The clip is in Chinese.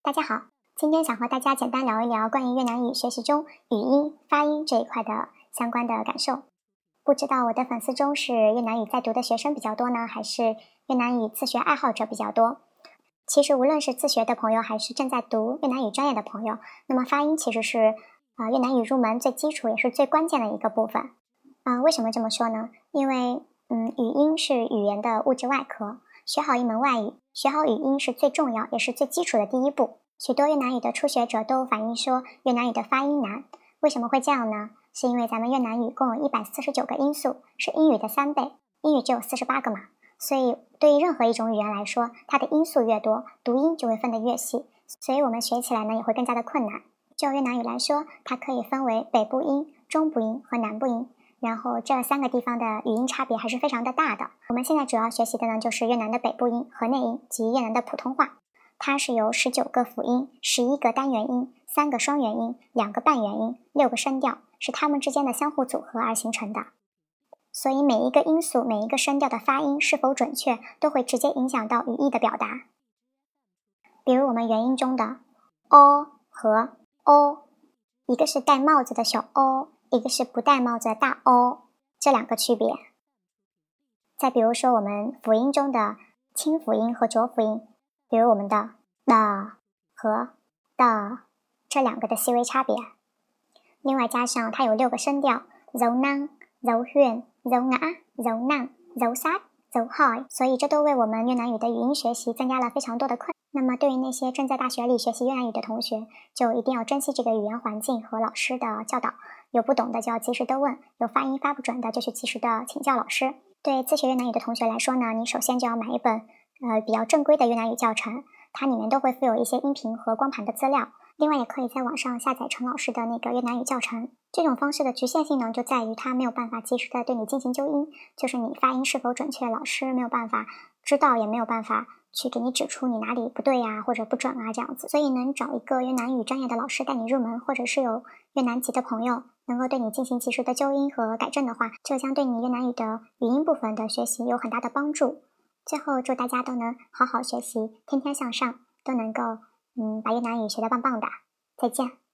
大家好，今天想和大家简单聊一聊关于越南语学习中语音发音这一块的相关的感受。不知道我的粉丝中是越南语在读的学生比较多呢，还是越南语自学爱好者比较多？其实无论是自学的朋友，还是正在读越南语专业的朋友，那么发音其实是啊越南语入门最基础也是最关键的一个部分。啊，为什么这么说呢？因为嗯，语音是语言的物质外壳。学好一门外语，学好语音是最重要也是最基础的第一步。许多越南语的初学者都反映说越南语的发音难，为什么会这样呢？是因为咱们越南语共有一百四十九个音素，是英语的三倍，英语只有四十八个嘛。所以对于任何一种语言来说，它的音素越多，读音就会分得越细，所以我们学起来呢也会更加的困难。就越南语来说，它可以分为北部音、中部音和南部音。然后这三个地方的语音差别还是非常的大的。我们现在主要学习的呢，就是越南的北部音、河内音及越南的普通话。它是由十九个辅音、十一个单元音、三个双元音、两个半元音、六个声调，是它们之间的相互组合而形成的。所以每一个音素、每一个声调的发音是否准确，都会直接影响到语义的表达。比如我们元音中的 o 和 o，一个是戴帽子的小 o。一个是不戴帽子的大 O，这两个区别。再比如说我们辅音中的清辅音和浊辅音，比如我们的的和的这两个的细微差别。另外加上它有六个声调，dâu năng、dâu huyền、dâu ngã、dâu nặng、dâu sát、dâu hỏi，所以这都为我们越南语的语音学习增加了非常多的困难。那么对于那些正在大学里学习越南语的同学，就一定要珍惜这个语言环境和老师的教导。有不懂的就要及时的问，有发音发不准的就去及时的请教老师。对自学越南语的同学来说呢，你首先就要买一本呃比较正规的越南语教程，它里面都会附有一些音频和光盘的资料。另外也可以在网上下载陈老师的那个越南语教程。这种方式的局限性呢，就在于它没有办法及时的对你进行纠音，就是你发音是否准确，老师没有办法知道，也没有办法。去给你指出你哪里不对呀，或者不准啊，这样子。所以能找一个越南语专业的老师带你入门，或者是有越南籍的朋友能够对你进行及时的纠音和改正的话，这将对你越南语的语音部分的学习有很大的帮助。最后，祝大家都能好好学习，天天向上，都能够嗯把越南语学的棒棒的。再见。